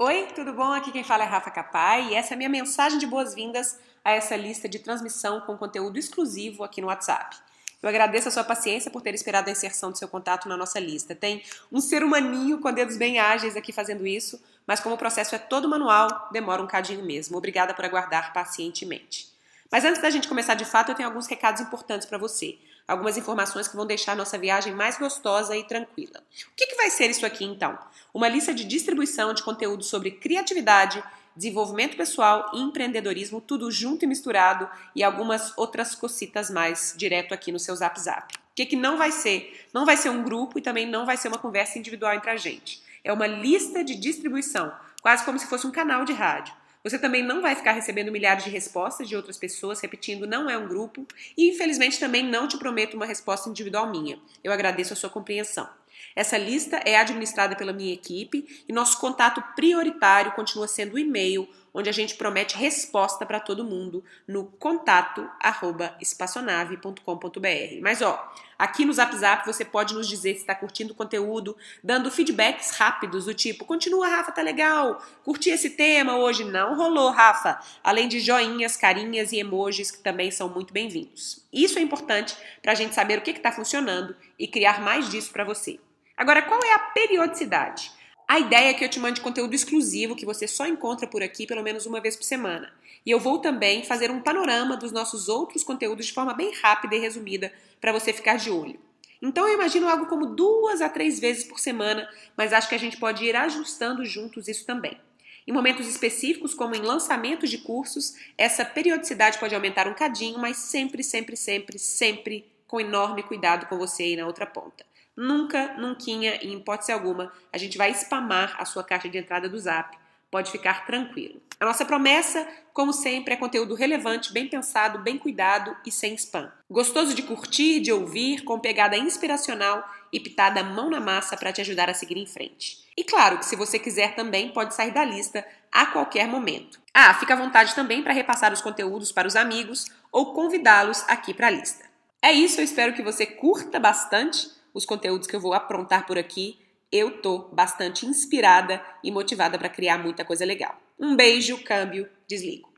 Oi, tudo bom? Aqui quem fala é Rafa Capai e essa é a minha mensagem de boas-vindas a essa lista de transmissão com conteúdo exclusivo aqui no WhatsApp. Eu agradeço a sua paciência por ter esperado a inserção do seu contato na nossa lista. Tem um ser humaninho com dedos bem ágeis aqui fazendo isso, mas como o processo é todo manual, demora um cadinho mesmo. Obrigada por aguardar pacientemente. Mas antes da gente começar de fato, eu tenho alguns recados importantes para você. Algumas informações que vão deixar nossa viagem mais gostosa e tranquila. O que, que vai ser isso aqui então? Uma lista de distribuição de conteúdo sobre criatividade, desenvolvimento pessoal e empreendedorismo, tudo junto e misturado, e algumas outras cocitas mais direto aqui no seu Zap Zap. O que, que não vai ser? Não vai ser um grupo e também não vai ser uma conversa individual entre a gente. É uma lista de distribuição, quase como se fosse um canal de rádio. Você também não vai ficar recebendo milhares de respostas de outras pessoas repetindo não é um grupo e infelizmente também não te prometo uma resposta individual minha. Eu agradeço a sua compreensão. Essa lista é administrada pela minha equipe e nosso contato prioritário continua sendo o e-mail, onde a gente promete resposta para todo mundo no contato@espaçonave.com.br. Mas ó, aqui no Zap Zap você pode nos dizer se está curtindo o conteúdo, dando feedbacks rápidos do tipo: "Continua, Rafa, tá legal. Curti esse tema hoje, não rolou, Rafa". Além de joinhas, carinhas e emojis que também são muito bem-vindos. Isso é importante para a gente saber o que está funcionando e criar mais disso para você. Agora, qual é a periodicidade? A ideia é que eu te mande conteúdo exclusivo que você só encontra por aqui pelo menos uma vez por semana. E eu vou também fazer um panorama dos nossos outros conteúdos de forma bem rápida e resumida para você ficar de olho. Então eu imagino algo como duas a três vezes por semana, mas acho que a gente pode ir ajustando juntos isso também. Em momentos específicos, como em lançamentos de cursos, essa periodicidade pode aumentar um cadinho, mas sempre, sempre, sempre, sempre com enorme cuidado com você aí na outra ponta. Nunca, nunca, em hipótese alguma, a gente vai spamar a sua caixa de entrada do Zap. Pode ficar tranquilo. A nossa promessa, como sempre, é conteúdo relevante, bem pensado, bem cuidado e sem spam. Gostoso de curtir, de ouvir, com pegada inspiracional e pitada mão na massa para te ajudar a seguir em frente. E claro que se você quiser também pode sair da lista a qualquer momento. Ah, fica à vontade também para repassar os conteúdos para os amigos ou convidá-los aqui para a lista. É isso, eu espero que você curta bastante os conteúdos que eu vou aprontar por aqui, eu tô bastante inspirada e motivada para criar muita coisa legal. Um beijo, câmbio, desligo.